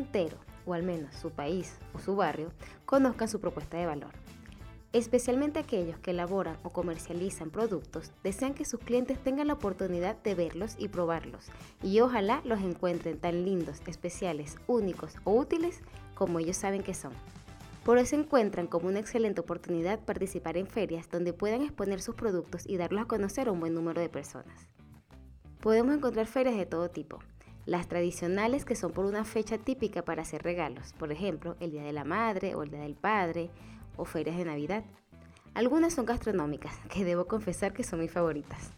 entero, o al menos su país o su barrio, conozcan su propuesta de valor. Especialmente aquellos que elaboran o comercializan productos desean que sus clientes tengan la oportunidad de verlos y probarlos, y ojalá los encuentren tan lindos, especiales, únicos o útiles como ellos saben que son. Por eso encuentran como una excelente oportunidad participar en ferias donde puedan exponer sus productos y darlos a conocer a un buen número de personas. Podemos encontrar ferias de todo tipo. Las tradicionales que son por una fecha típica para hacer regalos, por ejemplo, el Día de la Madre o el Día del Padre, o ferias de Navidad. Algunas son gastronómicas, que debo confesar que son mis favoritas.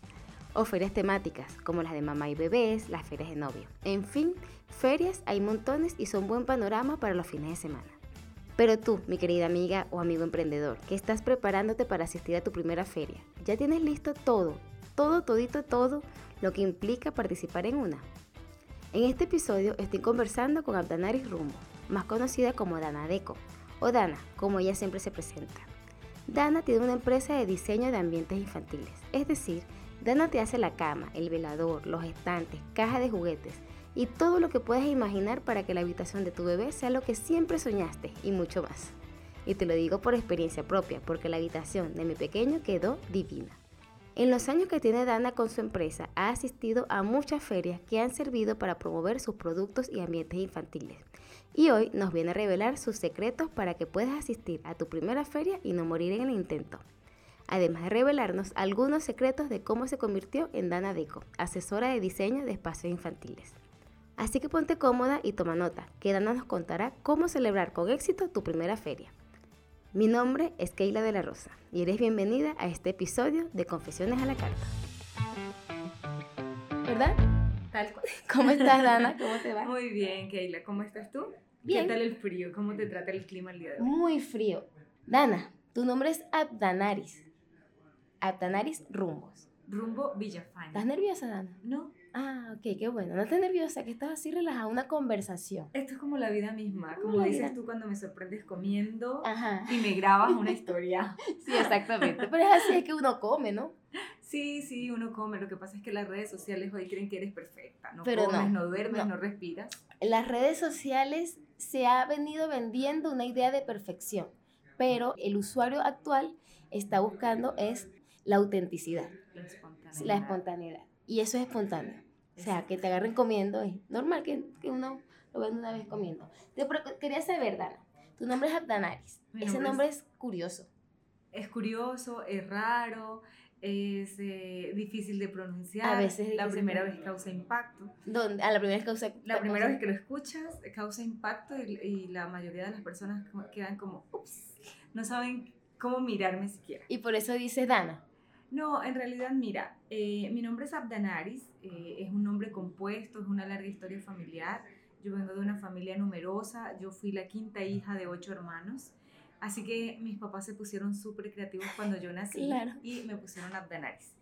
O ferias temáticas, como las de mamá y bebés, las ferias de novio. En fin, ferias hay montones y son buen panorama para los fines de semana. Pero tú, mi querida amiga o amigo emprendedor, que estás preparándote para asistir a tu primera feria, ¿ya tienes listo todo, todo, todito, todo lo que implica participar en una? En este episodio estoy conversando con Abdanaris Rumbo, más conocida como Dana Deco, o Dana, como ella siempre se presenta. Dana tiene una empresa de diseño de ambientes infantiles, es decir, Dana te hace la cama, el velador, los estantes, cajas de juguetes y todo lo que puedas imaginar para que la habitación de tu bebé sea lo que siempre soñaste y mucho más. Y te lo digo por experiencia propia, porque la habitación de mi pequeño quedó divina. En los años que tiene Dana con su empresa, ha asistido a muchas ferias que han servido para promover sus productos y ambientes infantiles y hoy nos viene a revelar sus secretos para que puedas asistir a tu primera feria y no morir en el intento. Además de revelarnos algunos secretos de cómo se convirtió en Dana Deco, asesora de diseño de espacios infantiles. Así que ponte cómoda y toma nota, que Dana nos contará cómo celebrar con éxito tu primera feria. Mi nombre es Keila de la Rosa y eres bienvenida a este episodio de Confesiones a la Carta. ¿Verdad? Tal cual. ¿Cómo estás, Dana? ¿Cómo te va? Muy bien, Keila. ¿Cómo estás tú? Bien. ¿Qué tal el frío? ¿Cómo te trata el clima el día de hoy? Muy frío. Dana, tu nombre es Abdanaris. Abdanaris Rumbos. Rumbo Villafán. ¿Estás nerviosa, Dana? No, Ah, ok, qué bueno. No estás nerviosa, que estás así relajada, una conversación. esto es como la vida misma. Como la dices vida. tú cuando me sorprendes comiendo Ajá. y me grabas una historia. Sí, exactamente. Pero es así, es que uno come, ¿no? Sí, sí, uno come. Lo que pasa es que las redes sociales hoy creen que eres perfecta. No Pero comes, no, no, duermes, no. no. respiras. Las redes sociales se ha venido vendiendo una idea de perfección, pero el usuario actual está buscando es la autenticidad, La espontaneidad. la espontaneidad. Y eso es espontáneo. O sea, que te agarren comiendo es normal que, que uno lo vea una vez comiendo. Te pro- quería saber, Dana, tu nombre es Abdanaris. Mi Ese nombre nombre es curioso. Es curioso, es raro, es eh, difícil de pronunciar. A veces es La primera vez causa impacto. ¿Dónde? A la primera vez causa. La primera causa- vez que lo escuchas causa impacto y, y la mayoría de las personas quedan como, ups, no saben cómo mirarme siquiera. Y por eso dices Dana. No, en realidad, mira, eh, mi nombre es Abdanaris, eh, es un nombre compuesto, es una larga historia familiar. Yo vengo de una familia numerosa, yo fui la quinta hija de ocho hermanos, así que mis papás se pusieron súper creativos cuando yo nací Claro. y me pusieron Abdanaris.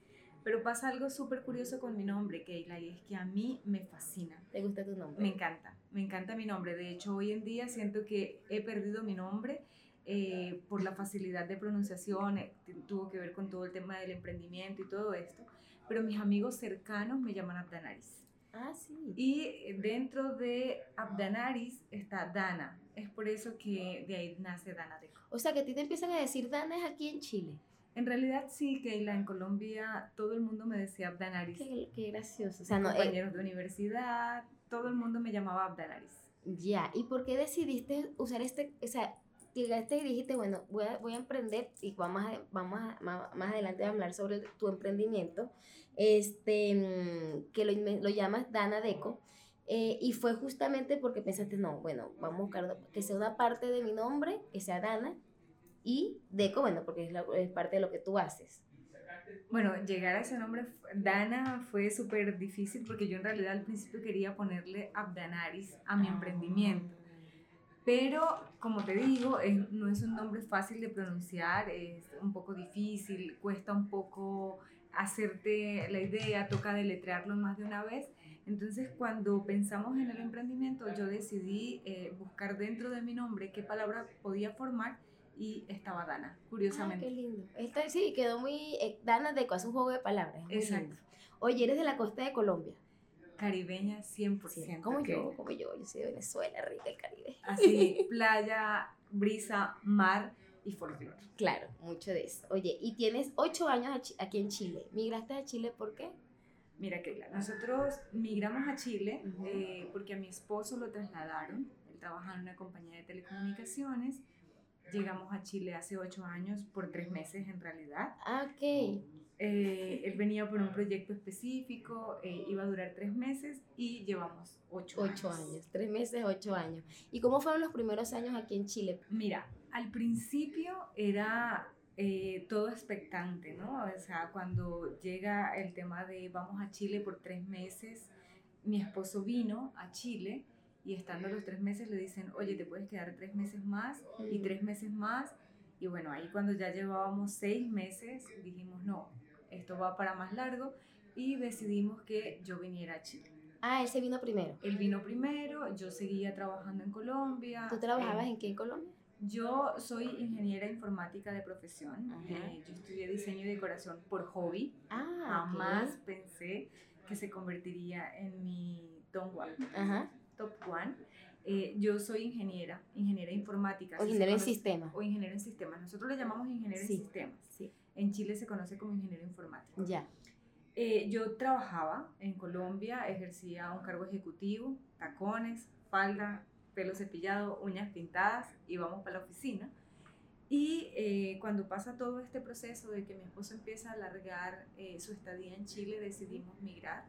Pero pasa algo súper curioso con mi nombre, Keila, y es que a mí me fascina. ¿Te gusta tu nombre? Me encanta, me encanta mi nombre. De hecho, hoy en día siento que he perdido mi nombre eh, por la facilidad de pronunciación, eh, tuvo que ver con todo el tema del emprendimiento y todo esto. Pero mis amigos cercanos me llaman Abdanaris. Ah, sí. Y eh, dentro de Abdanaris está Dana. Es por eso que de ahí nace Dana Deco. O sea, que a ti te empiezan a decir Dana es aquí en Chile. En realidad sí, Keila, en Colombia todo el mundo me decía Abdanaris. Qué, qué gracioso. O sea, no, eh, compañeros de universidad, todo el mundo me llamaba Abdanaris. ya. ¿Y por qué decidiste usar este, o sea, llegaste y dijiste, bueno, voy a, voy a emprender y vamos a, vamos a, más, adelante a hablar sobre tu emprendimiento, este, mm, que lo, lo llamas Dana Deco, eh, y fue justamente porque pensaste, no, bueno, vamos a buscar que sea una parte de mi nombre, que sea Dana, y Deco, bueno, porque es, la- es parte de lo que tú haces. Bueno, llegar a ese nombre, Dana, fue súper difícil porque yo en realidad al principio quería ponerle Abdanaris a mi emprendimiento. Pero, como te digo, es- no es un nombre fácil de pronunciar, es un poco difícil, cuesta un poco hacerte la idea, toca deletrearlo más de una vez. Entonces, cuando pensamos en el emprendimiento, yo decidí eh, buscar dentro de mi nombre qué palabra podía formar y estaba Dana, Ah, curiosamente. qué lindo. Esta, sí, quedó muy. eh, Dana Deco, hace un juego de palabras. es Exacto. lindo. Oye, eres de la costa de Colombia. Caribeña 100%. como yo, como yo, yo soy de Venezuela, rica el Caribe. Así, playa, brisa, mar y folclore. Claro, mucho de eso. Oye, y tienes ocho años aquí en Chile. ¿Migraste a Chile por qué? Mira, Keila, nosotros migramos a Chile eh, porque a mi esposo lo trasladaron. Él trabajaba en una compañía de telecomunicaciones. Llegamos a Chile hace ocho años, por tres meses en realidad. Ah, ok. Eh, él venía por un proyecto específico, eh, iba a durar tres meses y llevamos ocho, ocho años. Tres meses, ocho años. ¿Y cómo fueron los primeros años aquí en Chile? Mira, al principio era eh, todo expectante, ¿no? O sea, cuando llega el tema de vamos a Chile por tres meses, mi esposo vino a Chile y estando los tres meses le dicen, oye, te puedes quedar tres meses más y tres meses más. Y bueno, ahí cuando ya llevábamos seis meses, dijimos, no, esto va para más largo y decidimos que yo viniera a Chile. Ah, él se vino primero. Él vino primero, yo seguía trabajando en Colombia. ¿Tú trabajabas en qué en Colombia? Yo soy ingeniera informática de profesión. Eh, yo estudié diseño y decoración por hobby. Ah, Jamás pensé que se convertiría en mi top one. Top one. Eh, yo soy ingeniera, ingeniera informática. O ingeniero en sistemas. O ingeniero en sistemas. Nosotros le llamamos ingeniero en sistemas. Sí. En Chile se conoce como ingeniero informático. Ya. Eh, yo trabajaba en Colombia, ejercía un cargo ejecutivo, tacones, falda, pelo cepillado, uñas pintadas y vamos para la oficina. Y eh, cuando pasa todo este proceso de que mi esposo empieza a alargar eh, su estadía en Chile, decidimos migrar.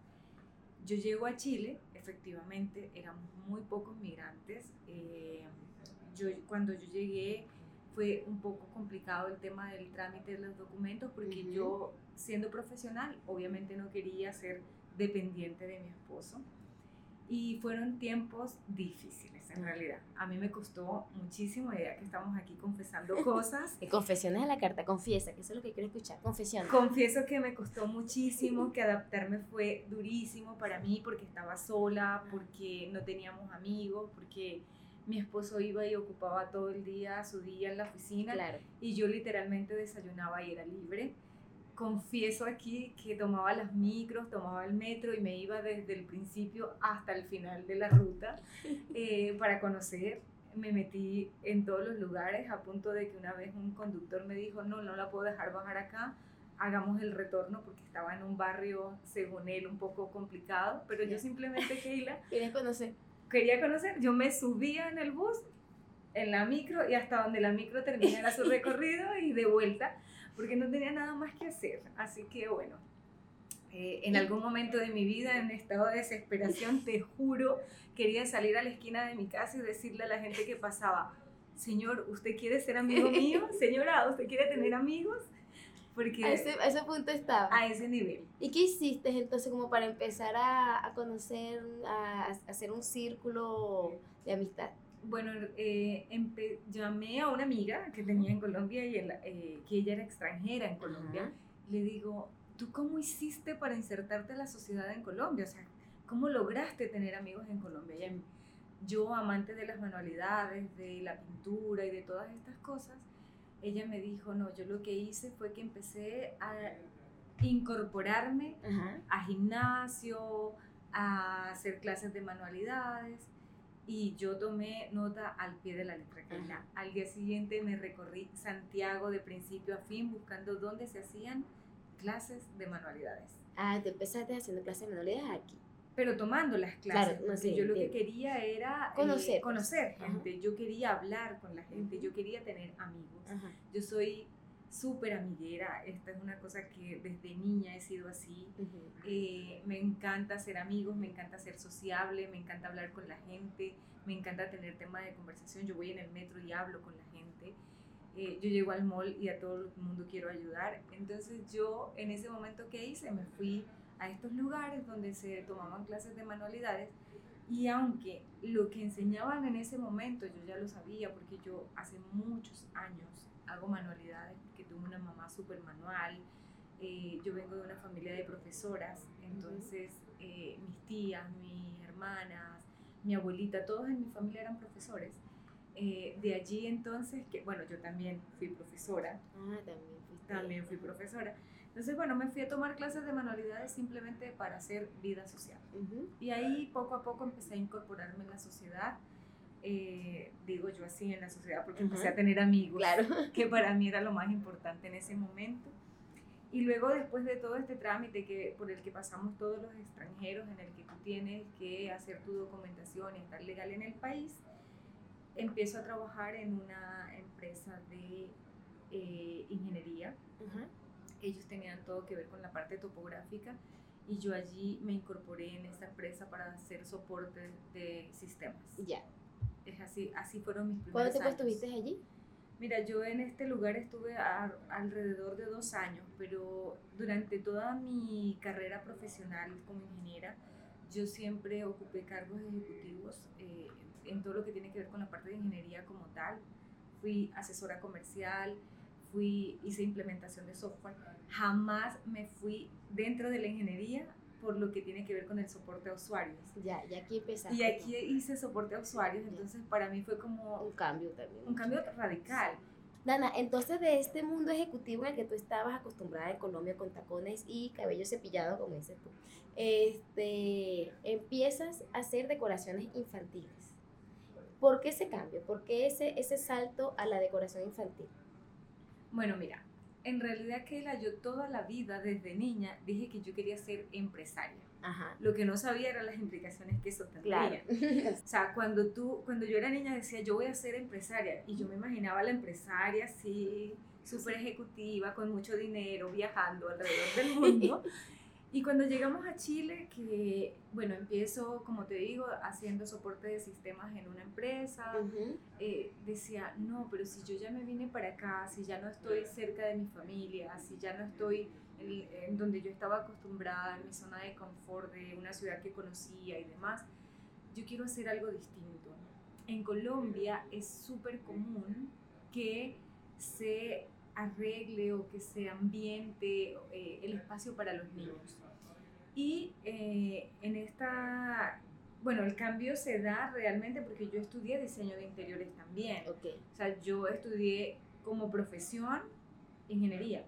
Yo llego a Chile, efectivamente, éramos muy pocos migrantes. yo, cuando yo llegué, fue un poco complicado el tema del trámite de los documentos porque yo, siendo profesional, obviamente no quería ser dependiente de mi esposo. Y fueron tiempos difíciles, en realidad. A mí me costó muchísimo, ya que estamos aquí confesando cosas. confesiones a la carta, confiesa, que eso es lo que quiero escuchar, confesiones. Confieso que me costó muchísimo, que adaptarme fue durísimo para mí porque estaba sola, porque no teníamos amigos, porque mi esposo iba y ocupaba todo el día, su día en la oficina, y yo literalmente desayunaba y era libre. Confieso aquí que tomaba las micros, tomaba el metro y me iba desde el principio hasta el final de la ruta eh, para conocer. Me metí en todos los lugares a punto de que una vez un conductor me dijo, no, no la puedo dejar bajar acá, hagamos el retorno porque estaba en un barrio, según él, un poco complicado, pero yo simplemente, Keila... ¿Quieres conocer? Quería conocer, yo me subía en el bus, en la micro, y hasta donde la micro terminara su recorrido y de vuelta, porque no tenía nada más que hacer. Así que bueno, eh, en algún momento de mi vida, en estado de desesperación, te juro, quería salir a la esquina de mi casa y decirle a la gente que pasaba, Señor, ¿usted quiere ser amigo mío? Señora, ¿usted quiere tener amigos? Porque a ese, ese, punto estaba. A ese nivel. ¿Y qué hiciste entonces como para empezar a, a conocer, a, hacer un círculo de amistad? Bueno, eh, llamé a una amiga que tenía en Colombia y eh, que ella era extranjera en Colombia. Le digo, ¿tú cómo hiciste para insertarte en la sociedad en Colombia? O sea, ¿cómo lograste tener amigos en Colombia? yo, amante de las manualidades, de la pintura y de todas estas cosas, ella me dijo, no, yo lo que hice fue que empecé a incorporarme a gimnasio, a hacer clases de manualidades y yo tomé nota al pie de la letra. Al día siguiente me recorrí Santiago de principio a fin buscando dónde se hacían clases de manualidades. Ah, te empezaste haciendo clases de manualidades aquí pero tomando las clases. Claro, yo lo que quería era eh, conocer, conocer gente, yo quería hablar con la gente, yo quería tener amigos. Yo soy súper amiguera, esta es una cosa que desde niña he sido así. Eh, me encanta ser amigos, me encanta ser sociable, me encanta hablar con la gente, me encanta tener tema de conversación. Yo voy en el metro y hablo con la gente. Eh, yo llego al mall y a todo el mundo quiero ayudar. Entonces yo en ese momento que hice me fui a estos lugares donde se tomaban clases de manualidades y aunque lo que enseñaban en ese momento yo ya lo sabía porque yo hace muchos años hago manualidades porque tuve una mamá súper manual, eh, yo vengo de una familia de profesoras, entonces eh, mis tías, mis hermanas, mi abuelita, todos en mi familia eran profesores. Eh, de allí entonces, que bueno, yo también fui profesora. Ah, también También fui profesora. Entonces, bueno, me fui a tomar clases de manualidades simplemente para hacer vida social. Y ahí poco a poco empecé a incorporarme en la sociedad. Eh, digo yo así en la sociedad porque empecé a tener amigos, claro. que para mí era lo más importante en ese momento. Y luego después de todo este trámite que, por el que pasamos todos los extranjeros, en el que tú tienes que hacer tu documentación y estar legal en el país, empiezo a trabajar en una empresa de eh, ingeniería. Ellos tenían todo que ver con la parte topográfica y yo allí me incorporé en esta empresa para hacer soporte de sistemas. Ya. Es así, así fueron mis primeros ¿Cuánto tiempo años. estuviste allí? Mira, yo en este lugar estuve a- alrededor de dos años, pero durante toda mi carrera profesional como ingeniera, yo siempre ocupé cargos ejecutivos eh, en todo lo que tiene que ver con la parte de ingeniería como tal. Fui asesora comercial, fui, hice implementación de software. Jamás me fui dentro de la ingeniería por lo que tiene que ver con el soporte a usuarios. Ya, ya aquí empezaste. Y aquí hice soporte a usuarios, entonces para mí fue como Un cambio también. un cambio radical. Dana, entonces de este mundo ejecutivo en el que tú estabas acostumbrada en Colombia con tacones y cabello cepillado, como dices tú, este, empiezas a hacer decoraciones infantiles. ¿Por qué ese cambio? ¿Por qué ese, ese salto a la decoración infantil? Bueno, mira, en realidad Keila, yo toda la vida desde niña dije que yo quería ser empresaria. Ajá. Lo que no sabía eran las implicaciones que eso tendría. Claro. O sea, cuando tú, cuando yo era niña decía, yo voy a ser empresaria, y yo me imaginaba a la empresaria así, súper ejecutiva, con mucho dinero, viajando alrededor del mundo. Y cuando llegamos a Chile, que, bueno, empiezo, como te digo, haciendo soporte de sistemas en una empresa, Ujú. eh, decía, no, pero si yo ya me vine para acá, si ya no estoy cerca de mi familia, si ya no estoy en, en donde yo estaba acostumbrada, en mi zona de confort, de una ciudad que conocía y demás, yo quiero hacer algo distinto. En Colombia es súper común que se arregle o que se ambiente eh, el espacio para los niños. Y eh, en esta, bueno, el cambio se da realmente porque yo estudié diseño de interiores también. Ok. O sea, yo estudié como profesión ingeniería,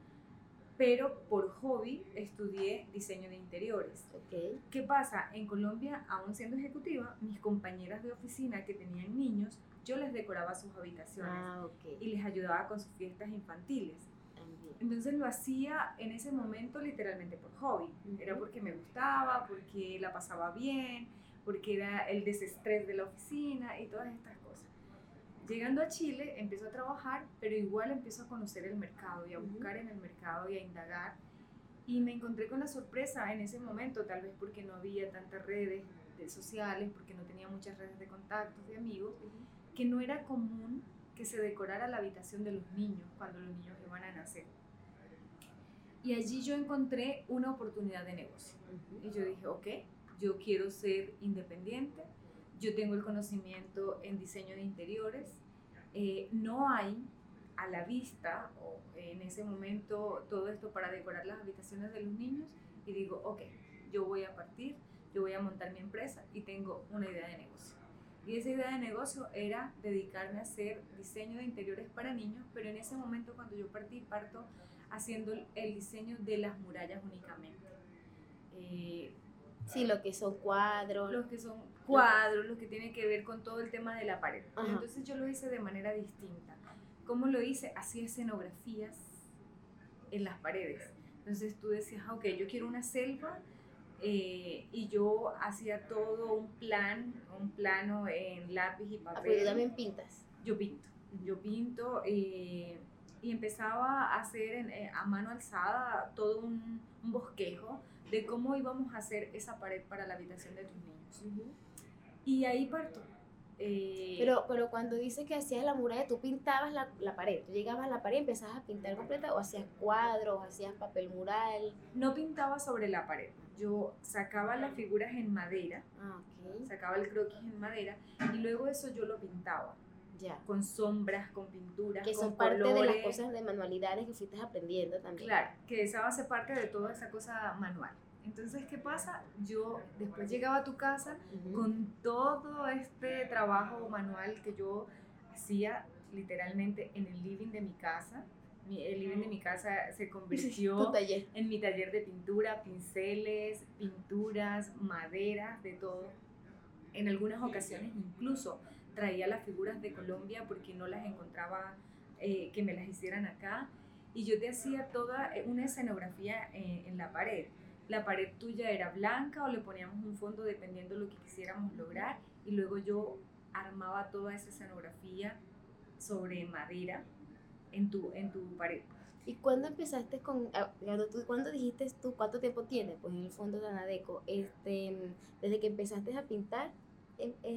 pero por hobby estudié diseño de interiores. Ok. ¿Qué pasa? En Colombia, aún siendo ejecutiva, mis compañeras de oficina que tenían niños, yo les decoraba sus habitaciones Ah, ok. y les ayudaba con sus fiestas infantiles. También. Entonces lo hacía en ese momento literalmente por hobby. Era Ujú. porque me gustaba, porque la pasaba bien, porque era el desestrés de la oficina y todas estas cosas. Llegando a Chile, empiezo a trabajar, pero igual empiezo a conocer el mercado y a buscar en el mercado y a indagar. Y me encontré con la sorpresa en ese momento, tal vez porque no había tantas redes de sociales, porque no tenía muchas redes de contactos, de amigos, que no era común que se decorara la habitación de los niños cuando los niños iban a nacer. Y allí yo encontré una oportunidad de negocio. Y yo dije, ok, yo quiero ser independiente, yo tengo el conocimiento en diseño de interiores, eh, no hay a la vista o en ese momento todo esto para decorar las habitaciones de los niños y digo, ok, yo voy a partir, yo voy a montar mi empresa y tengo una idea de negocio. Y esa idea de negocio era dedicarme a hacer diseño de interiores para niños, pero en ese momento cuando yo partí, parto haciendo el diseño de las murallas únicamente. Eh, Sí, lo que son cuadros. los que son cuadros, los que tienen que ver con todo el tema de la pared. Ajá. Entonces yo lo hice de manera distinta. ¿Cómo lo hice? Hacía escenografías en las paredes. Entonces tú decías, ah, ok, yo quiero una selva eh, y yo hacía todo un plan, un plano en lápiz y Ah, papel. pero tú también pintas. Yo pinto, yo pinto eh, y empezaba a hacer en- eh, a mano alzada todo un, un bosquejo de cómo íbamos a hacer esa pared para la habitación de tus niños. Y ahí parto. Eh, Pero, pero cuando dices que hacías la muralla, tú pintabas la, la pared. Tú llegabas a la pared y empezabas a pintar completa o hacías cuadros, hacías papel mural. no pintaba sobre la pared. Yo sacaba las figuras en madera, Ah, ok. sacaba el croquis en madera y luego eso yo lo pintaba Ya. con sombras, con pinturas, Que con son parte de las cosas de manualidades que fuiste aprendiendo también. Claro, que esa base parte de toda esa cosa manual. Entonces, ¿qué pasa? Yo después llegaba a tu casa con todo este trabajo manual que yo hacía literalmente en el living de mi casa, el living de mi casa se convirtió en mi taller de pintura, pinceles, pinturas, maderas, de todo. En algunas ocasiones incluso traía las figuras de Colombia porque no las encontraba eh, que me las hicieran acá. Y yo te hacía toda eh, una escenografía en, en la pared. La pared tuya era blanca o le poníamos un fondo dependiendo de lo que quisiéramos lograr. Y luego yo armaba toda esa escenografía sobre madera en tu, en tu pared. ¿Y cuándo empezaste con, ah, cuándo dijiste tú, cuánto tiempo tienes? Pues en el fondo de Anadeco, este, desde que empezaste a pintar,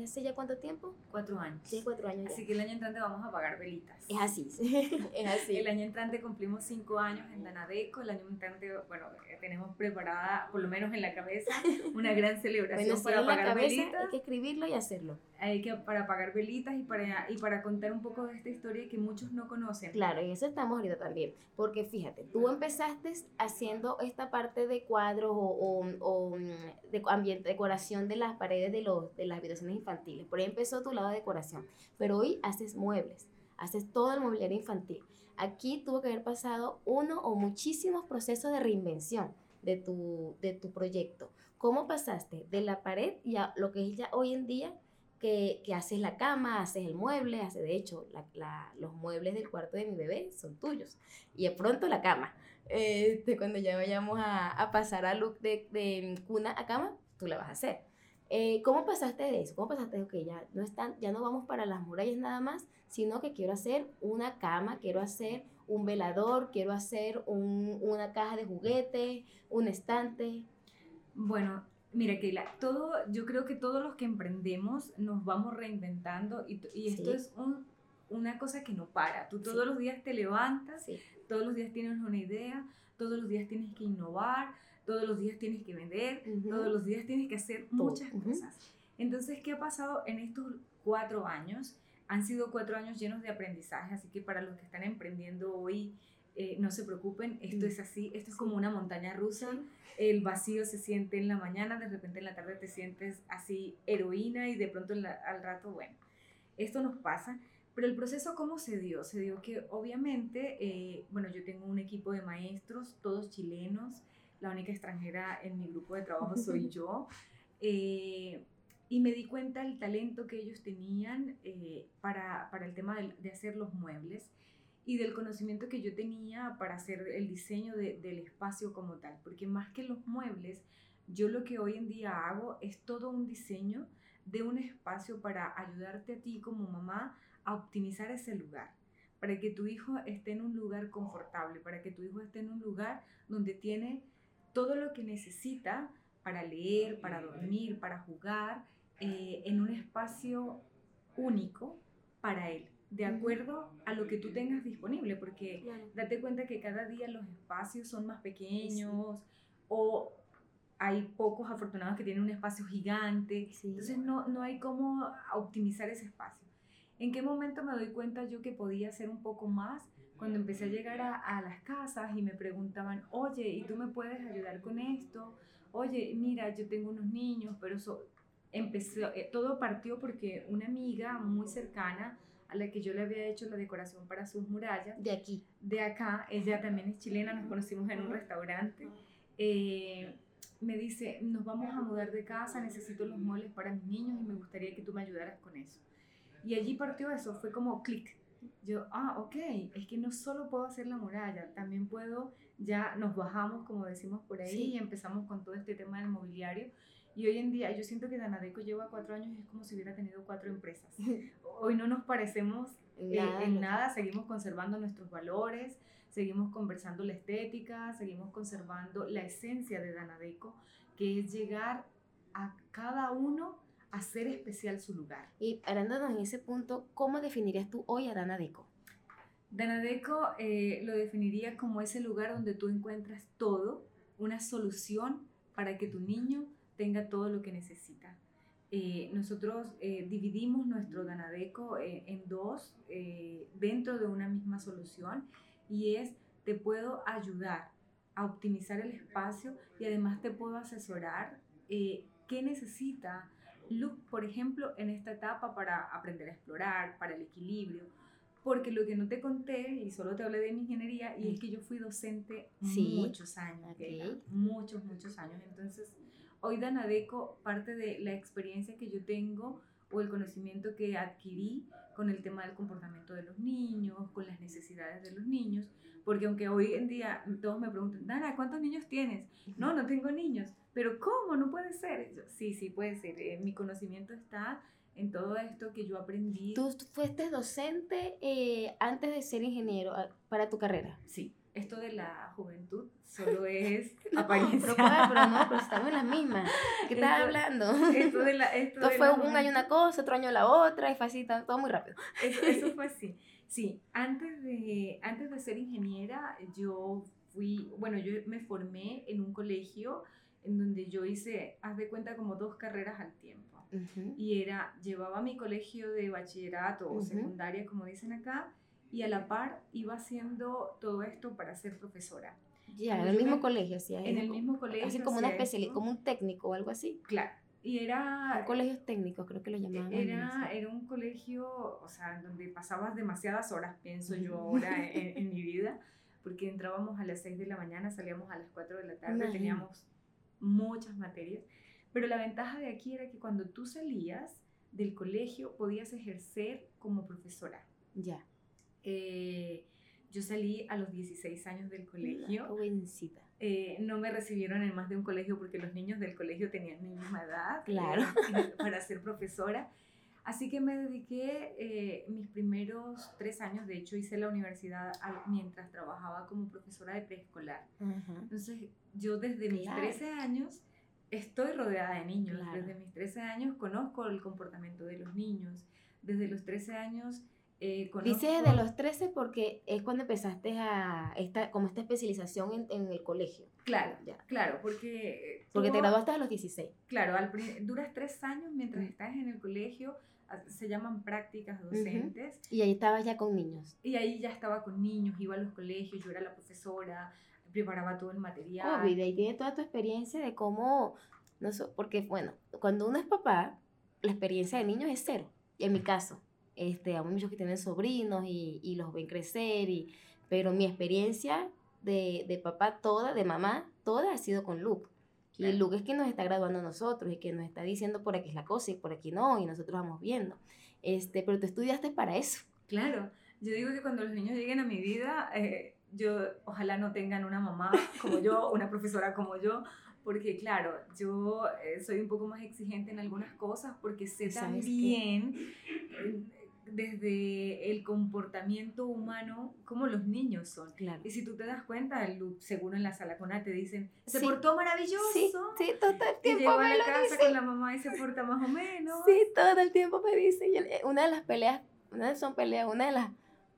¿Hace ya cuánto tiempo? Cuatro años. Sí, cuatro años. Así que el año entrante vamos a pagar velitas. Es así, es así. El año entrante cumplimos cinco años en Danadeco. El año entrante, bueno, eh, tenemos preparada, por lo menos en la cabeza, una gran celebración para pagar velitas. Hay que escribirlo y hacerlo. Hay que para pagar velitas y para, y para contar un poco de esta historia que muchos no conocen. Claro, y eso estamos ahorita también. Porque fíjate, tú empezaste haciendo esta parte de cuadros o, o, mm, de ambiente, decoración de las paredes de, los, de las habitaciones infantiles. Por ahí empezó tu lado de decoración. Pero hoy haces muebles, haces todo el mobiliario infantil. Aquí tuvo que haber pasado uno o muchísimos procesos de reinvención de tu, de tu proyecto. ¿Cómo pasaste de la pared y a lo que es ya hoy en día que, que, haces la cama, haces el mueble, hace de hecho la, los muebles del cuarto de mi bebé son tuyos y de pronto la cama. Este, cuando ya vayamos a, a pasar a look de, de, cuna a cama, tú la vas a hacer. Eh, ¿Cómo pasaste de eso? ¿Cómo pasaste de que ya no, están, ya no vamos para las murallas nada más, sino que quiero hacer una cama, quiero hacer un velador, quiero hacer un, una caja de juguetes, un estante? Bueno, mira, Keila, todo, yo creo que todos los que emprendemos nos vamos reinventando y, y esto es un, una cosa que no para. Tú todos los días te levantas, todos los días tienes una idea, todos los días tienes que innovar, todos los días tienes que vender, todos los días tienes que hacer muchas cosas. Entonces, ¿qué ha pasado en estos cuatro años? Han sido cuatro años llenos de aprendizaje, así que para los que están emprendiendo hoy, eh, no se preocupen, esto es así, esto es como una montaña rusa, el vacío se siente en la mañana, de repente en la tarde te sientes así heroína y de pronto al rato, bueno, esto nos pasa, pero el proceso cómo se dio? Se dio que obviamente, eh, bueno, yo tengo un equipo de maestros, todos chilenos, la única extranjera en mi grupo de trabajo soy yo. Eh, y me di cuenta del talento que ellos tenían eh, para, para, el tema de, de, hacer los muebles y del conocimiento que yo tenía para hacer el diseño de, del espacio como tal. Porque más que los muebles, yo lo que hoy en día hago es todo un diseño de un espacio para ayudarte a ti como mamá a optimizar ese lugar para que tu hijo esté en un lugar confortable, para que tu hijo esté en un lugar donde tiene todo lo que necesita para leer, para dormir, para jugar, eh, en un espacio único para él, de acuerdo a lo que tú tengas disponible, porque date cuenta que cada día los espacios son más pequeños o hay pocos afortunados que tienen un espacio gigante, entonces no, no hay cómo optimizar ese espacio. ¿En qué momento me doy cuenta yo que podía hacer un poco más? Cuando empecé a llegar a, a, las casas y me preguntaban, oye, ¿y tú me puedes ayudar con esto? Oye, mira, yo tengo unos niños, pero eso empezó, eh, todo partió porque una amiga muy cercana a la que yo le había hecho la decoración para sus murallas. De aquí. De acá, ella también es chilena, nos conocimos en un restaurante. Eh, me dice, nos vamos a mudar de casa, necesito los muebles para mis niños y me gustaría que tú me ayudaras con eso. Y allí partió eso, fue como clic yo, ah, ok, es que no solo puedo hacer la muralla, también puedo, ya nos bajamos, como decimos por ahí, y empezamos con todo este tema del mobiliario. Y hoy en día yo siento que Danadeco lleva cuatro años y es como si hubiera tenido cuatro empresas. Hoy no nos parecemos eh, en nada, seguimos conservando nuestros valores, seguimos conversando la estética, seguimos conservando la esencia de Danadeco, que es llegar a cada uno hacer especial su lugar. Y hablándonos en ese punto, ¿cómo definirías tú hoy a Dana Deco? Dana Deco eh, lo definiría como ese lugar donde tú encuentras todo, una solución para que tu niño tenga todo lo que necesita. Eh, nosotros eh, dividimos nuestro Danadeco en dos dentro de una misma solución y es te puedo ayudar a optimizar el espacio y además te puedo asesorar qué necesita look, por ejemplo, en esta etapa para aprender a explorar, para el equilibrio, porque lo que no te conté, y solo te hablé de mi ingeniería, y es que yo fui docente muchos años, muchos, muchos años. Entonces, hoy Danadeco, parte de la experiencia que yo tengo o el conocimiento que adquirí con el tema del comportamiento de los niños, con las necesidades de los niños, porque aunque hoy en día todos me preguntan, Dana, ¿cuántos niños tienes? No, no tengo niños, pero ¿cómo? No puede ser. sí, sí puede ser. Eh, mi conocimiento está en todo esto que yo aprendí. ¿Tú fuiste docente eh, antes de ser ingeniero ah, para tu carrera? Sí. Esto de la juventud solo es apariencia. Pero, no, pero estamos en la misma. ¿Qué estás hablando? Esto, de la, esto, fue un año una cosa, otro año la otra, y fue así, todo muy rápido. Eso, eso fue así. Sí, antes de, antes de ser ingeniera, yo fui, bueno, yo me formé en un colegio en donde yo hice, haz de cuenta, como dos carreras al tiempo. Y era, llevaba mi colegio de bachillerato o secundaria, como dicen acá, y a la par iba haciendo todo esto para ser profesora. Ya, en el mismo colegio, sí. En el mismo colegio. Así como una especialidad, como un técnico o algo así. Claro. Y era... Colegios técnicos, creo que lo llamaban. Era, era un colegio, o sea, donde pasabas demasiadas horas, pienso yo ahora en, en, mi vida, porque entrábamos a las 6 de la mañana, salíamos a las 4 de la tarde, teníamos muchas materias. Pero la ventaja de aquí era que cuando tú salías del colegio podías ejercer como profesora. Ya. Eh, yo salí a los 16 años del colegio. Jovencita. Eh, no me recibieron en más de un colegio porque los niños del colegio tenían mi misma edad claro. Eh, para ser profesora. Así que me dediqué mis primeros tres años, de hecho hice la universidad mientras trabajaba como profesora de preescolar. Entonces yo desde mis 13 años estoy rodeada de niños. Desde mis 13 años conozco el comportamiento de los niños. Desde los 13 años eh, conozco... Dice de los 13 porque es cuando empezaste a esta, como esta especialización en, en el colegio. Claro, ya. claro, porque... Eh, porque te graduaste a los 16. Claro, al, duras tres años mientras estás en el colegio, se llaman prácticas docentes. Y ahí estabas ya con niños. Y ahí ya estaba con niños, iba a los colegios, yo era la profesora, preparaba todo el material. Obvio, y ahí tiene toda tu experiencia de cómo, no sé, porque bueno, cuando uno es papá, la experiencia de niños es cero. Y en mi caso, este, hay muchos que tienen sobrinos y, y los ven crecer, y, pero mi experiencia de, de, papá toda, de mamá toda, ha sido con Luke. Y Luke es quien nos está graduando a nosotros y que nos está diciendo por aquí es la cosa y por aquí no, y nosotros vamos viendo. Este, pero tú estudiaste para eso. Claro, yo digo que cuando los niños lleguen a mi vida, eh, yo ojalá no tengan una mamá como yo, una profesora como yo, porque claro, yo eh, soy un poco más exigente en algunas cosas porque sé también eh, desde el comportamiento humano como los niños son. Claro. Y si tú te das cuenta, seguro en la sala con A te dicen, se portó maravilloso. Sí, sí, todo el tiempo. Y llegó a la casa con la mamá y se porta más o menos. Sí, todo el tiempo me dice. una de las peleas, una de son peleas, una de las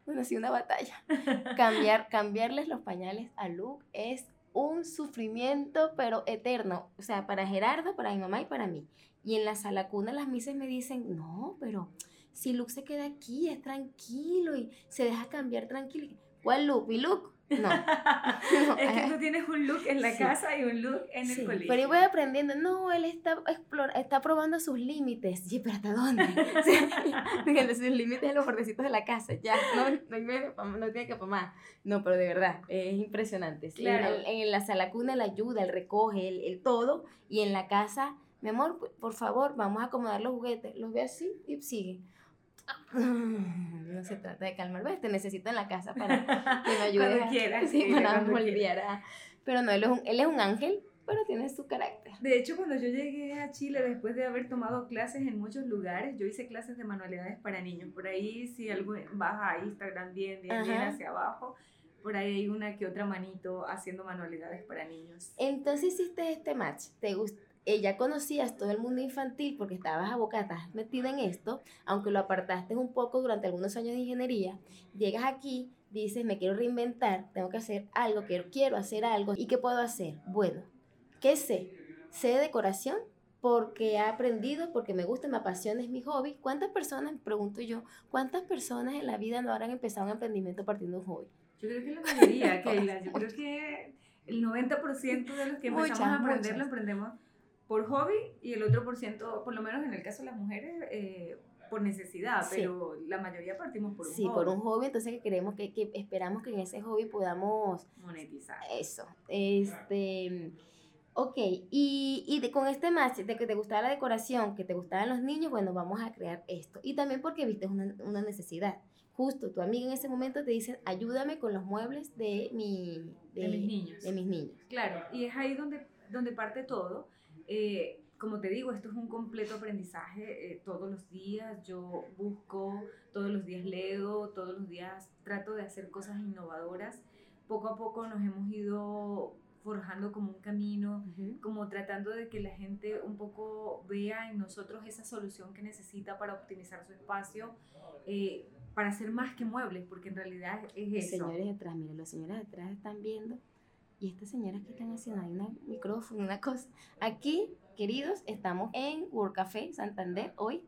bueno, sí, una batalla. Cambiar, cambiarles los pañales a Luke es un sufrimiento, pero eterno. O sea, para Gerardo, para mi mamá y para mí. Y en la sala cuna las misas me dicen, no, pero si Luke se queda aquí, es tranquilo y se deja cambiar tranquilo. ¿Cuál Luke? ¿Mi Luke? No. es que tú tienes un look en la casa y un look en el colegio. Pero yo voy aprendiendo, no, él está, explora, está probando sus límites. Sí, pero ¿hasta dónde? sus límites en los bordecitos de la casa, ya, no, no, no tiene que más. No, pero de verdad, es impresionante. Claro. En, la sala cuna la ayuda, el recoge, el, el todo, y en la casa, mi amor, por favor, vamos a acomodar los juguetes. Los ve así y sigue. No se trata de calmar, ¿ves? Te necesito en la casa para que me ayude. cuando quieras. Sí, para moldear. Pero no, él es, un, él es un ángel, pero tiene su carácter. De hecho, cuando yo llegué a Chile, después de haber tomado clases en muchos lugares, yo hice clases de manualidades para niños. Por ahí, si algo baja a Instagram bien, bien, bien hacia abajo, por ahí hay una que otra manito haciendo manualidades para niños. Entonces hiciste este match. ¿Te gusta? Ella conocías todo el mundo infantil porque estabas abocada, metida en esto, aunque lo apartaste un poco durante algunos años de ingeniería, llegas aquí, dices, me quiero reinventar, tengo que hacer algo, quiero, quiero hacer algo, ¿y qué puedo hacer? Bueno, ¿qué sé? Sé de decoración porque he aprendido, porque me gusta, me apasiona, es mi hobby. ¿Cuántas personas, pregunto yo, cuántas personas en la vida no habrán empezado un emprendimiento partiendo de un hobby? Yo creo que la mayoría, Keila, yo creo que el 90% de los que empezamos a aprender lo emprendemos por hobby y el otro por ciento, por lo menos en el caso de las mujeres, eh, por necesidad, pero la mayoría partimos por un sí, hobby. por un hobby, entonces queremos que, que esperamos que en ese hobby podamos monetizar. Eso. Este Ok, y, y de, con este match de que te gustaba la decoración, que te gustaban los niños, bueno, vamos a crear esto. Y también porque viste una, una necesidad. Justo tu amiga en ese momento te dice, ayúdame con los muebles de, mi, de, mis niños. De mis niños. Claro, y es ahí donde, donde parte todo. Eh, como te digo, esto es un completo aprendizaje eh, todos los días. Yo busco, todos los días leo, todos los días trato de hacer cosas innovadoras. Poco a poco nos hemos ido forjando como un camino, como tratando de que la gente un poco vea en nosotros esa solución que necesita para optimizar su espacio, eh, para hacer más que muebles, porque en realidad es los eso. señores detrás, miren, los señores detrás están viendo y estas señoras que están haciendo, hay un micrófono, una cosa. Aquí, queridos, estamos en World Café Santander hoy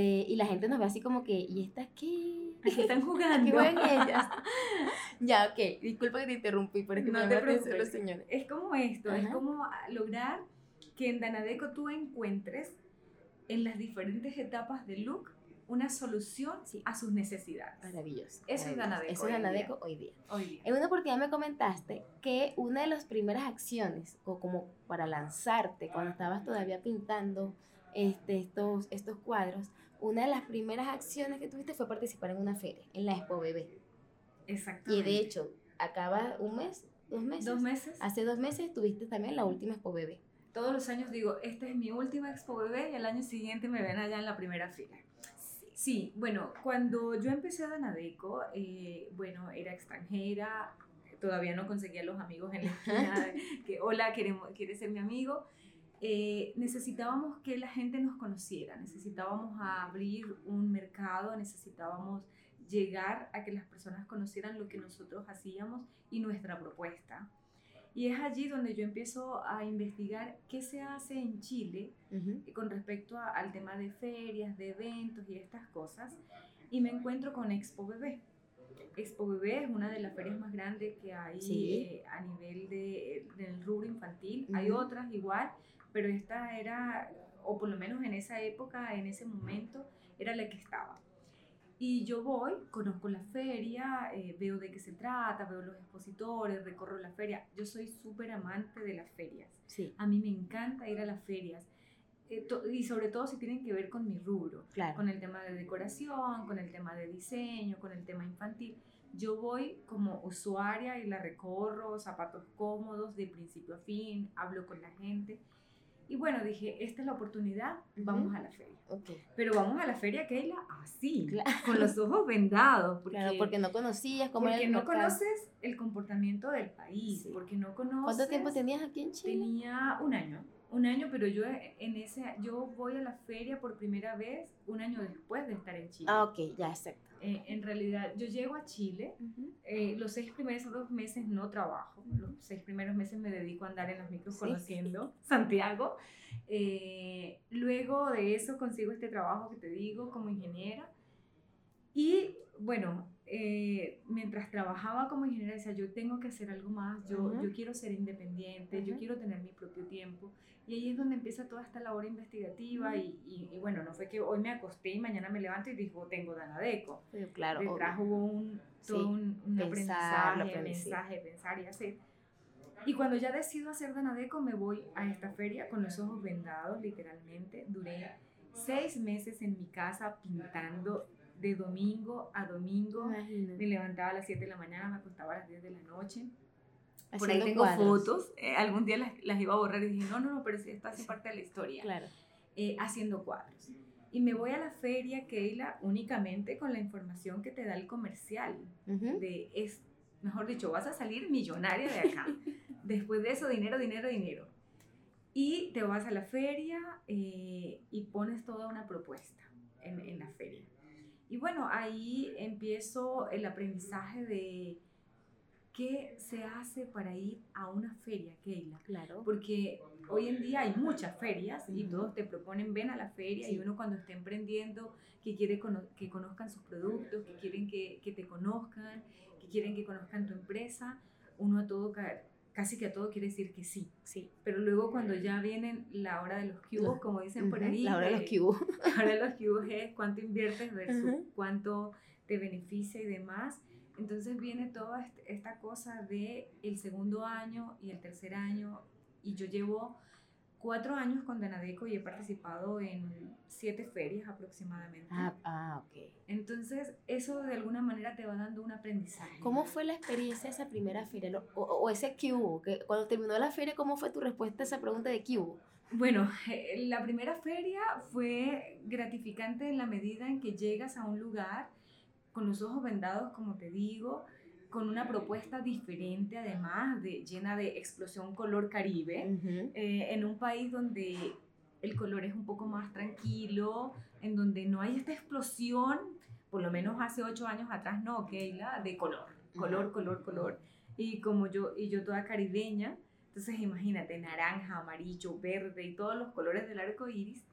y la gente nos ve así como que, ¿y estas qué? Aquí están jugando. ¿Qué ellas? ya, ok, disculpa que te interrumpí, pero es que no, me te los señores. Es como esto, es como lograr que en Danadeco tú encuentres en las diferentes etapas del look una solución a sus necesidades. Maravilloso. Eso es Danadeco. Eso es Danadeco hoy día. hoy día. En una oportunidad me comentaste que una de las primeras acciones, o como para lanzarte, cuando estabas todavía pintando este, estos, estos cuadros, una de las primeras acciones que tuviste fue participar en una feria, en la Expo Bebé. Exactamente. Y de hecho, acaba un mes, dos meses. Dos meses. Hace dos meses estuviste también la última Expo Bebé. Todos los años digo, esta es mi última Expo Bebé y el año siguiente me ven allá en la primera fila. Sí, bueno, cuando yo empecé a Danadeco, eh, bueno, era extranjera, todavía no conseguía los amigos en la esquina, que hola, queremos, ¿quieres ser mi amigo? Eh, necesitábamos que la gente nos conociera, necesitábamos abrir un mercado, necesitábamos llegar a que las personas conocieran lo que nosotros hacíamos y nuestra propuesta. Y es allí donde yo empiezo a investigar qué se hace en Chile con respecto al tema de ferias, de eventos y estas cosas. Y me encuentro con Expo Bebé. Expo Bebé es una de las ferias más grandes que hay eh, a nivel de, del rubro infantil. Hay otras igual, pero esta era, o por lo menos en esa época, en ese momento, era la que estaba. Y yo voy, conozco la feria, eh, veo de qué se trata, veo los expositores, recorro la feria. Yo soy súper amante de las ferias. Sí. A mí me encanta ir a las ferias. Eh, y sobre todo si tienen que ver con mi rubro, claro. con el tema de decoración, con el tema de diseño, con el tema infantil. Yo voy como usuaria y la recorro, zapatos cómodos de principio a fin, hablo con la gente y bueno, dije, esta es la oportunidad, vamos a la feria. Okay. Pero vamos a la feria, Keila, así, con los ojos vendados. Porque, claro, porque no conocías cómo porque no conoces el comportamiento del país, porque no conoces... ¿Cuánto tiempo tenías aquí en Chile? Tenía un año, un año, pero yo en ese, yo voy a la feria por primera vez un año después de estar en Chile. Ah, ok, ya, exacto. Eh, en realidad, yo llego a Chile, eh, los seis primeros dos meses no trabajo, los seis primeros meses me dedico a andar en los micros conociendo Santiago. Eh, luego de eso consigo este trabajo que te digo como ingeniera. Y bueno, mientras trabajaba como ingeniera decía, yo tengo que hacer algo más, yo, yo quiero ser independiente, yo quiero tener mi propio tiempo. Y ahí es donde empieza toda esta labor investigativa y, y, bueno, no fue que hoy me acosté y mañana me levanto y digo, tengo Danadeco. Sí, claro. Detrás hubo un, todo un, un aprendizaje, mensaje, pensar y hacer. Y cuando ya decido hacer Danadeco, me voy a esta feria con los ojos vendados, literalmente. Duré seis meses en mi casa pintando de domingo a domingo. Me levantaba a las 7 de la mañana, me acostaba a las 10 de la noche. Por ahí tengo fotos, eh, algún día las, las, iba a borrar y dije, no, no, no, pero si esto hace parte de la historia. Claro. Eh, haciendo cuadros. Y me voy a la feria, Keila, únicamente con la información que te da el comercial. de es, mejor dicho, vas a salir millonaria de acá. Después de eso, dinero, dinero, dinero. Y te vas a la feria eh, y pones toda una propuesta en, en la feria. Y bueno, ahí empiezo el aprendizaje de ¿Qué se hace para ir a una feria, Keila? Claro. Porque hoy en día hay muchas ferias y todos te proponen ven a la feria y uno cuando está emprendiendo que quiere que conozcan sus productos, que quieren que, que, te conozcan, que quieren que conozcan tu empresa, uno a todo casi que a todo quiere decir que sí. Sí. Pero luego cuando ya vienen la hora de los cubos, como dicen por ahí. La hora de los cubos. La hora de los cubos es cuánto inviertes versus cuánto te beneficia y demás. Entonces viene toda esta cosa de el segundo año y el tercer año y yo llevo cuatro años con Danadeco y he participado en siete ferias aproximadamente. Ah, ah, ok. Entonces, eso de alguna manera te va dando un aprendizaje. ¿Cómo fue la experiencia de esa primera feria? O, o ese Q, que cuando terminó la feria, ¿cómo fue tu respuesta a esa pregunta de Q? Bueno, eh, la primera feria fue gratificante en la medida en que llegas a un lugar con los ojos vendados, como te digo, con una propuesta diferente además, de, llena de explosión color caribe, eh, en un país donde el color es un poco más tranquilo, en donde no hay esta explosión, por lo menos hace ocho años atrás no, Keila, de color, color, color, color. Y como yo, y yo toda caribeña, entonces imagínate, naranja, amarillo, verde y todos los colores del arco iris.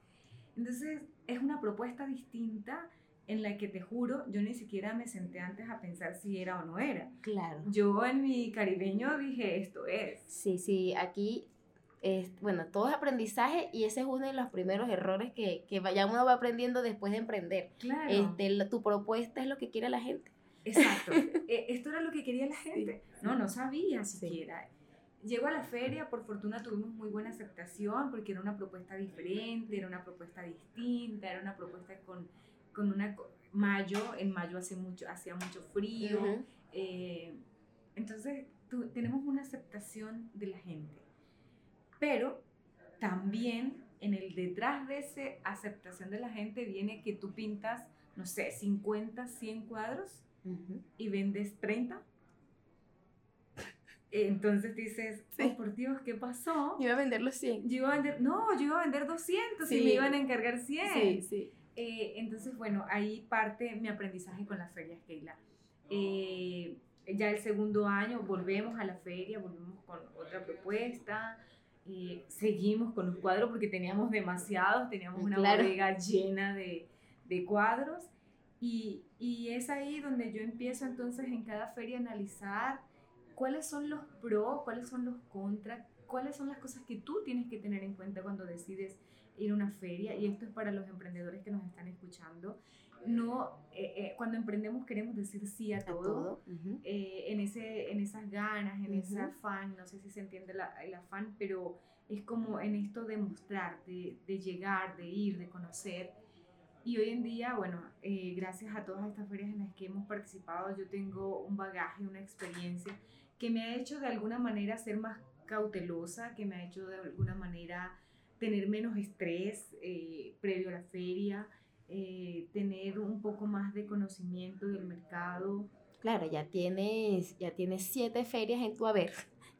Entonces es una propuesta distinta en la que te juro, yo ni siquiera me senté antes a pensar si era o no era. Claro. Yo en mi caribeño dije, esto es. Sí, sí, aquí, es, bueno, todo es aprendizaje y ese es uno de los primeros errores que, que ya uno va aprendiendo después de emprender. Claro. Este, tu propuesta es lo que quiere la gente. Exacto. E, esto era lo que quería la gente. No, no sabía siquiera. Llego a la feria, por fortuna tuvimos muy buena aceptación porque era una propuesta diferente, era una propuesta distinta, era una propuesta con con una mayo, en mayo hace mucho, hacía mucho frío, eh, entonces tenemos una aceptación de la gente, pero también en el detrás de esa aceptación de la gente viene que tú pintas, no sé, 50, 100 cuadros y vendes 30. Entonces dices, oh, por Dios, ¿qué pasó? Yo iba a vender los 100. Yo iba a vender, no, yo iba a vender 200 y me iban a encargar 100. Sí, sí. Eh, entonces, bueno, ahí parte mi aprendizaje con las ferias, Keila. Eh, ya el segundo año volvemos a la feria, volvemos con otra propuesta, eh, seguimos con los cuadros porque teníamos demasiados, teníamos una bodega llena de, de cuadros y, y, es ahí donde yo empiezo entonces en cada feria a analizar cuáles son los pros, cuáles son los contras, cuáles son las cosas que tú tienes que tener en cuenta cuando decides ir a una feria, y esto es para los emprendedores que nos están escuchando, no, eh, eh, cuando emprendemos queremos decir sí a todo, eh, en, ese, en esas ganas, en ese afán, no sé si se entiende el afán, pero es como en esto de mostrar, de, de llegar, de ir, de conocer. Y hoy en día, bueno, gracias a todas estas ferias en las que hemos participado, yo tengo un bagaje, una experiencia que me ha hecho de alguna manera ser más cautelosa, que me ha hecho de alguna manera tener menos estrés eh, previo a la feria, eh, tener un poco más de conocimiento del mercado. Claro, ya tienes, ya tienes siete ferias en tu haber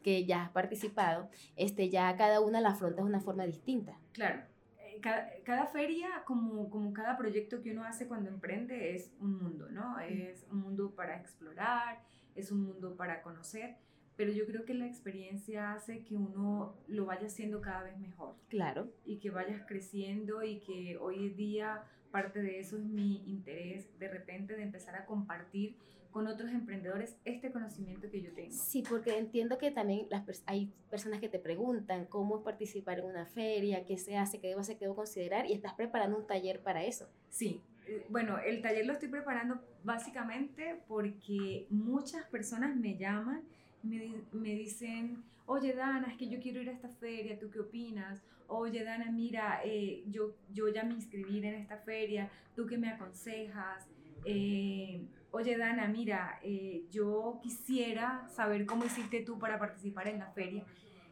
que ya has participado, este, ya cada una la afrontas de una forma distinta. Claro, eh, cada, cada, feria, como, como cada proyecto que uno hace cuando emprende, es un mundo, ¿no? Es un mundo para explorar, es un mundo para conocer pero yo creo que la experiencia hace que uno lo vaya haciendo cada vez mejor. Claro. Y que vayas creciendo y que hoy en día parte de eso es mi interés de repente de empezar a compartir con otros emprendedores este conocimiento que yo tengo. Sí, porque entiendo que también las hay personas que te preguntan cómo participar en una feria, qué se hace, qué debo hacer, qué debo considerar y estás preparando un taller para eso. Sí, eh, bueno, el taller lo estoy preparando básicamente porque muchas personas me llaman me, me dicen, oye Dana, es que yo quiero ir a esta feria, ¿tú qué opinas? Oye Dana, mira, eh, yo, yo ya me inscribí en esta feria, ¿tú qué me aconsejas? Eh, oye Dana, mira, eh, yo quisiera saber cómo hiciste tú para participar en la feria.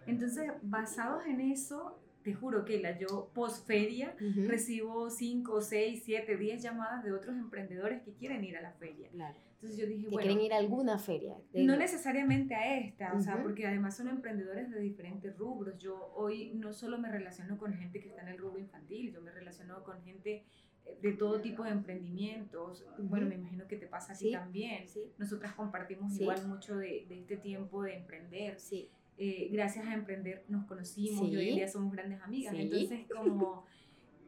Entonces, basados en eso, te juro que la yo post feria recibo 5, 6, 7, 10 llamadas de otros emprendedores que quieren ir a la feria. Claro. Entonces yo dije, que quieren ir a alguna feria. No necesariamente a esta, o sea, porque además son emprendedores de diferentes rubros. Yo hoy no solo me relaciono con gente que está en el rubro infantil, yo me relaciono con gente eh, de todo tipo de emprendimientos. Bueno, me imagino que te pasa así también. Sí. Nosotras compartimos igual mucho de, de, este tiempo de emprender. Sí. Eh, gracias a emprender nos conocimos y hoy en día somos grandes amigas. Entonces, como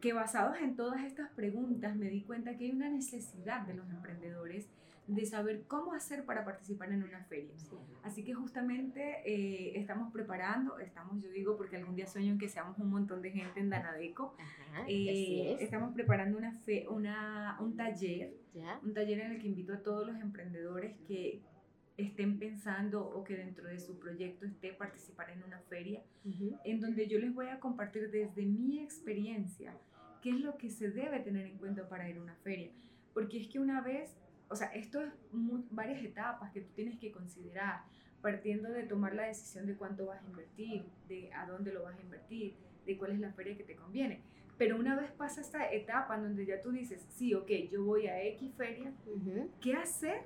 que basados en todas estas preguntas me di cuenta que hay una necesidad de los emprendedores de saber cómo hacer para participar en una feria. Así que justamente eh, estamos preparando, estamos, yo digo, porque algún día sueño en que seamos un montón de gente en Danadeco. Eh, estamos preparando una fe, una, un taller, un taller en el que invito a todos los emprendedores que estén pensando o que dentro de su proyecto esté participar en una feria, en donde yo les voy a compartir desde mi experiencia qué es lo que se debe tener en cuenta para ir a una feria. Porque es que una vez o sea, esto es varias etapas que tú tienes que considerar, partiendo de tomar la decisión de cuánto vas a invertir, de a dónde lo vas a invertir, de cuál es la feria que te conviene. Pero una vez pasa esta etapa en donde ya tú dices, sí, ok, yo voy a X feria, ¿qué hacer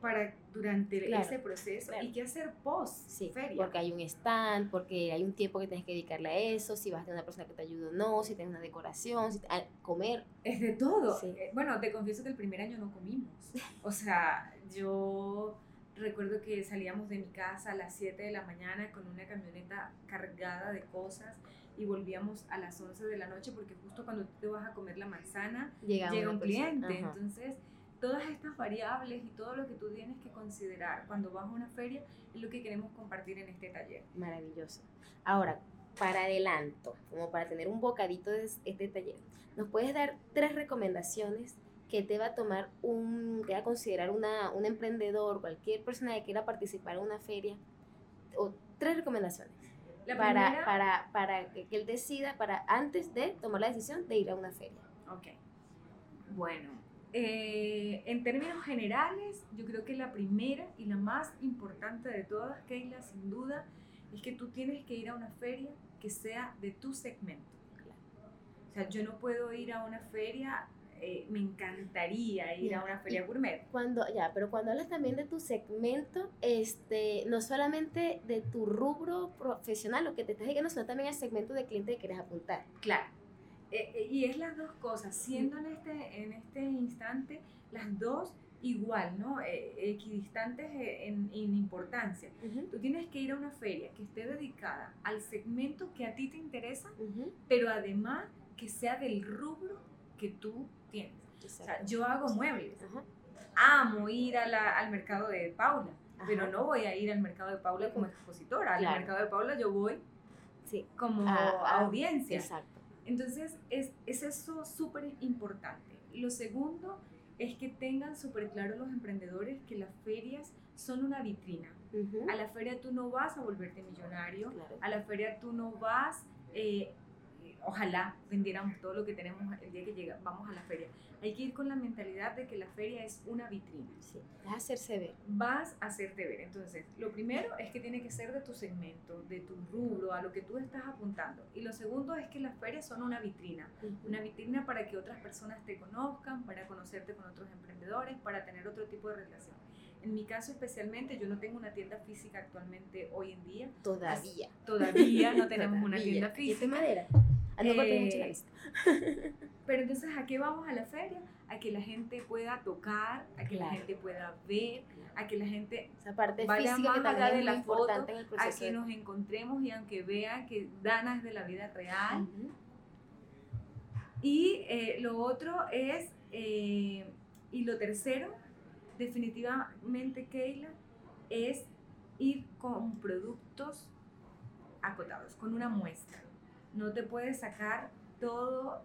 para durante ese proceso y qué hacer post sí, feria. Porque hay un stand, porque hay un tiempo que tienes que dedicarle a eso, si vas a tener una persona que te ayude o no, si tienes una decoración, si a comer. Es de todo. Eh, bueno, te confieso que el primer año no comimos. O sea, yo recuerdo que salíamos de mi casa a las 7 de la mañana con una camioneta cargada de cosas y volvíamos a las 11 de la noche porque justo cuando tú te vas a comer la manzana llega, un cliente. Entonces todas estas variables y todo lo que tú tienes que considerar cuando vas a una feria es lo que queremos compartir en este taller. Maravilloso. Ahora, para adelanto, como para tener un bocadito de este taller, ¿nos puedes dar tres recomendaciones que te va a tomar un, que va a considerar una, un emprendedor, cualquier persona que quiera participar en una feria? O tres recomendaciones. para, para, para que él decida, para antes de tomar la decisión de ir a una feria. Ok. Bueno, eh, en términos generales, yo creo que la primera y la más importante de todas, Keila, sin duda, es que tú tienes que ir a una feria que sea de tu segmento. O sea, yo no puedo ir a una feria, eh, me encantaría ir a una feria gourmet. Cuando, ya, pero cuando hablas también de tu segmento, este, no solamente de tu rubro profesional, lo que te estás diciendo, sino también el segmento de cliente que quieres apuntar. Claro. Eh, eh, y es las dos cosas, siendo en este, en este instante las dos igual, ¿no? Eh, equidistantes en, en importancia. Tú tienes que ir a una feria que esté dedicada al segmento que a ti te interesa, pero además que sea del rubro que tú tienes. O sea, yo hago muebles. Amo ir a la, al mercado de Paula, pero no voy a ir al mercado de Paula como expositora. Al mercado de Paula yo voy sí. como audiencia. Exacto. Entonces, es, es eso súper importante. Lo segundo es que tengan súper claro los emprendedores que las ferias son una vitrina. A la feria tú no vas a volverte millonario, a la feria tú no vas eh, ojalá vendiéramos todo lo que tenemos el día que llega, vamos a la feria. Hay que ir con la mentalidad de que la feria es una vitrina. Sí, vas a hacerse ver. Vas a hacerte ver. Entonces, lo primero es que tiene que ser de tu segmento, de tu rubro, a lo que tú estás apuntando. Y lo segundo es que las ferias son una vitrina. Una vitrina para que otras personas te conozcan, para conocerte con otros emprendedores, para tener otro tipo de relación. En mi caso especialmente, yo no tengo una tienda física actualmente hoy en día. Todavía. Todavía no tenemos una tienda física. ¿Y madera? Eh, pero entonces, ¿a qué vamos a la feria? A que la gente pueda tocar, a que la gente pueda ver, a que la gente Esa parte vaya más allá de la foto, a que nos encontremos y aunque vean que Dana es de la vida real. Y eh, lo otro es, eh, y lo tercero, definitivamente, Keila, es ir con productos acotados, con una muestra no te puedes sacar toda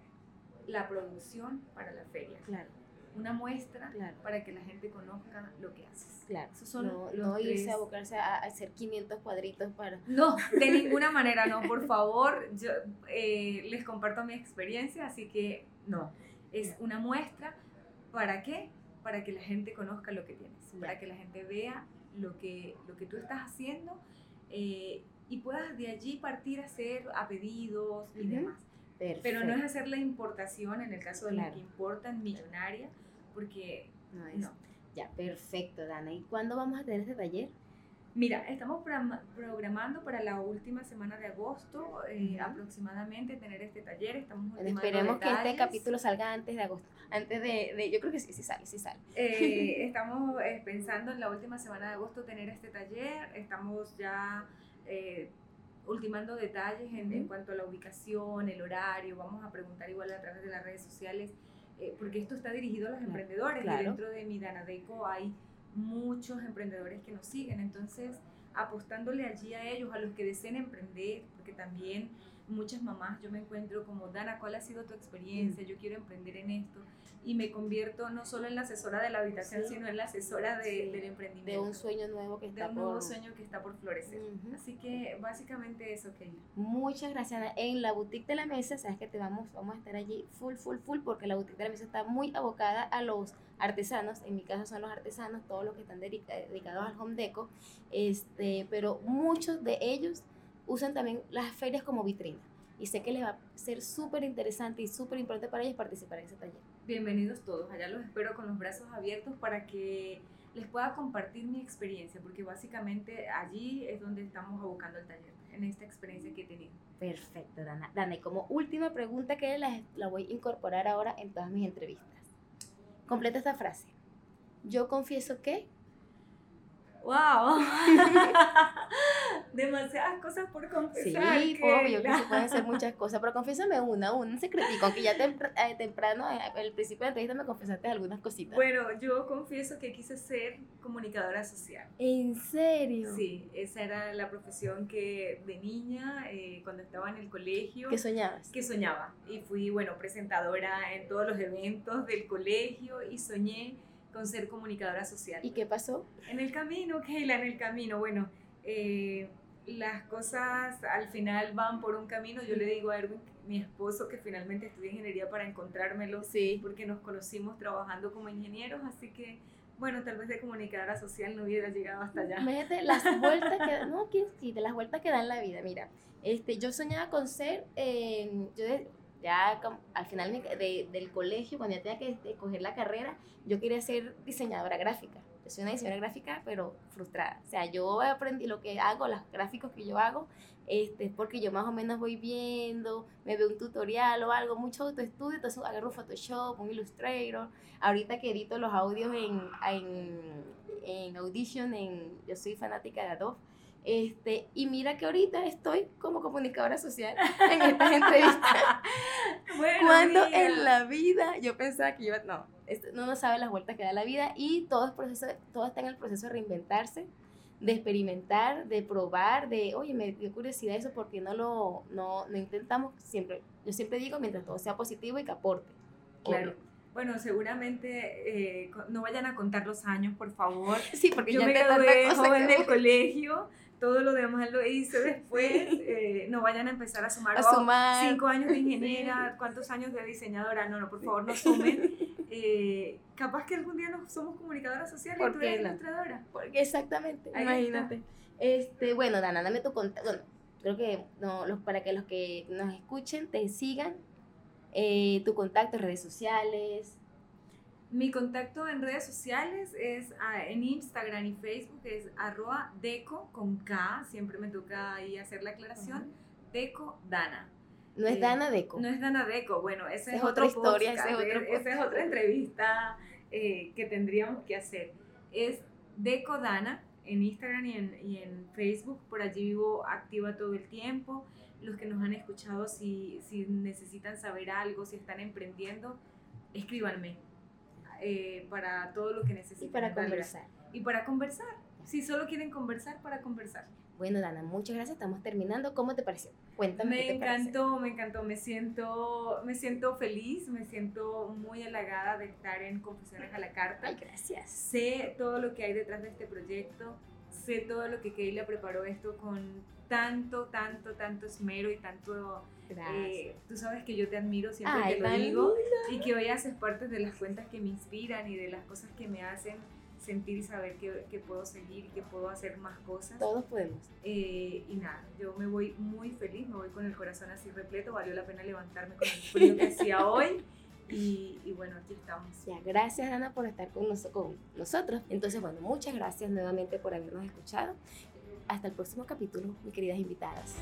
la producción para la feria. Claro. Una muestra para que la gente conozca lo que haces. Claro. no, no irse a abocarse a hacer 500 cuadritos para... No, de ninguna manera, no. Por favor, yo eh, les comparto mi experiencia, así que no. Es una muestra. ¿Para qué? Para que la gente conozca lo que tienes, para que la gente vea lo que, lo que tú estás haciendo eh, y puedas de allí partir a hacer a pedidos y demás. Pero no es hacer la importación en el caso de la que importan millonaria, porque no es. Ya, perfecto, Dana. ¿Y cuándo vamos a tener este taller? Mira, estamos programando para la última semana de agosto eh, aproximadamente tener este taller. Estamos esperemos que este capítulo salga antes de agosto. Antes de, yo creo que sí, sí sale, sí sale. Eh, estamos eh, pensando en la última semana de agosto tener este taller. Estamos ya eh, ultimando detalles en, en, cuanto a la ubicación, el horario, vamos a preguntar igual a través de las redes sociales eh, porque esto está dirigido a los emprendedores y dentro de mi Danadeco hay muchos emprendedores que nos siguen, entonces apostándole allí a ellos, a los que deseen emprender, porque también muchas mamás yo me encuentro como, Dana, ¿cuál ha sido tu experiencia? Yo quiero emprender en esto y me convierto no solo en la asesora de la habitación, sino en la asesora de, del emprendimiento. De un sueño nuevo que está de un nuevo sueño que está por florecer. Así que básicamente eso, que Muchas gracias, Ana. En la boutique de la mesa, sabes que te vamos, vamos a estar allí full, full, full, porque la boutique de la mesa está muy abocada a los artesanos. En mi caso son los artesanos, todos los que están dedicados al home deco. Este, pero muchos de ellos usan también las ferias como vitrina. Y sé que les va a ser súper interesante y súper importante para ellos participar en ese taller. Bienvenidos todos, allá los espero con los brazos abiertos para que les pueda compartir mi experiencia, porque básicamente allí es donde estamos abocando el taller, en esta experiencia que he tenido. Perfecto, Dana. Dana, y como última pregunta que la, la voy a incorporar ahora en todas mis entrevistas. Completa esta frase. Yo confieso que ¡Wow! Demasiadas cosas por confesar. Sí, obvio que se pueden hacer muchas cosas, pero confiésame una, un secretico, aunque ya eh, temprano, eh, al principio de la entrevista me confesaste algunas cositas. Bueno, yo confieso que quise ser comunicadora social. ¿En serio? Sí, esa era la profesión que de niña, eh, cuando estaba en el colegio. ¿Qué soñabas? Que soñaba. Y fui, bueno, presentadora en todos los eventos del colegio y soñé con ser comunicadora social. ¿Y qué pasó? En el camino, Keila, en el camino, bueno, eh, las cosas al final van por un camino. Yo le digo a Erwin, mi esposo, que finalmente estudió ingeniería para encontrármelo, sí. porque nos conocimos trabajando como ingenieros, así que bueno, tal vez de comunicadora social no hubiera llegado hasta allá. Imagínate las vueltas que, no, sí, de las vueltas que dan la vida. Mira, este, yo soñaba con ser, eh, yo ya al final del colegio, cuando ya tenía que escoger la carrera, yo quería ser diseñadora gráfica. Yo soy una diseñadora gráfica, pero frustrada. O sea, yo aprendí lo que hago, los gráficos que yo hago, este, porque yo más o menos voy viendo, me veo un tutorial o algo, mucho autoestudio, entonces agarro Photoshop, un Illustrator. Ahorita que edito los audios en, en, en Audition, en, yo soy fanática de Adobe este, y mira que ahorita estoy como comunicadora social en estas entrevistas. Cuando en la vida yo pensaba que iba, no, no no sabe las vueltas que da la vida y todo, es proceso, todo está en el proceso de reinventarse, de experimentar, de probar, de, oye, me dio curiosidad eso porque no lo no, no intentamos siempre. Yo siempre digo mientras todo sea positivo y que aporte. Claro. Bueno, seguramente eh, no vayan a contar los años, por favor. Sí, porque yo ya me gradué joven del colegio todo lo demás lo hice después, eh, no vayan a empezar a sumar, a cinco años de ingeniera, cuántos años de diseñadora, no, no, por favor no sumen. Eh, capaz que algún día no somos comunicadoras sociales y tú eres ilustradora. Porque exactamente, imagínate. Este, bueno, Dana, dame tu contacto, bueno, creo que no, los, para que los que nos escuchen te sigan, eh, tu contacto en redes sociales, mi contacto en redes sociales es ah, en Instagram y Facebook, es arroba deco con K, siempre me toca ahí hacer la aclaración, deco Dana. No es eh, Dana Deco. No es Dana Deco, bueno, esa es, otra historia, esa es, otra entrevista eh, que tendríamos que hacer. Es Deco Dana en Instagram y en, y en, Facebook, por allí vivo activa todo el tiempo. Los que nos han escuchado, si, si necesitan saber algo, si están emprendiendo, escríbanme eh, para todo lo que necesiten. Y para conversar. Y para conversar. Si solo quieren conversar, para conversar. Bueno, Dana, muchas gracias. Estamos terminando. ¿Cómo te pareció? Cuéntame. Me encantó, me encantó. Me siento, me siento feliz, me siento muy halagada de estar en Confesiones a la Carta. Ay, gracias. Sé todo lo que hay detrás de este proyecto. Sé todo lo que Keila preparó esto con tanto, tanto, tanto esmero y tanto eh, tú sabes que yo te admiro siempre que lo digo y que hoy haces parte de las cuentas que me inspiran y de las cosas que me hacen sentir y saber que, que puedo seguir y que puedo hacer más cosas. Todos podemos. Eh, y nada, yo me voy muy feliz, me voy con el corazón así repleto, valió la pena levantarme con el frío que hacía hoy. Y, y, bueno, aquí estamos. Ya, gracias Ana por estar con, con nosotros. Entonces, bueno, muchas gracias nuevamente por habernos escuchado. Hasta el próximo capítulo, mis queridas invitadas.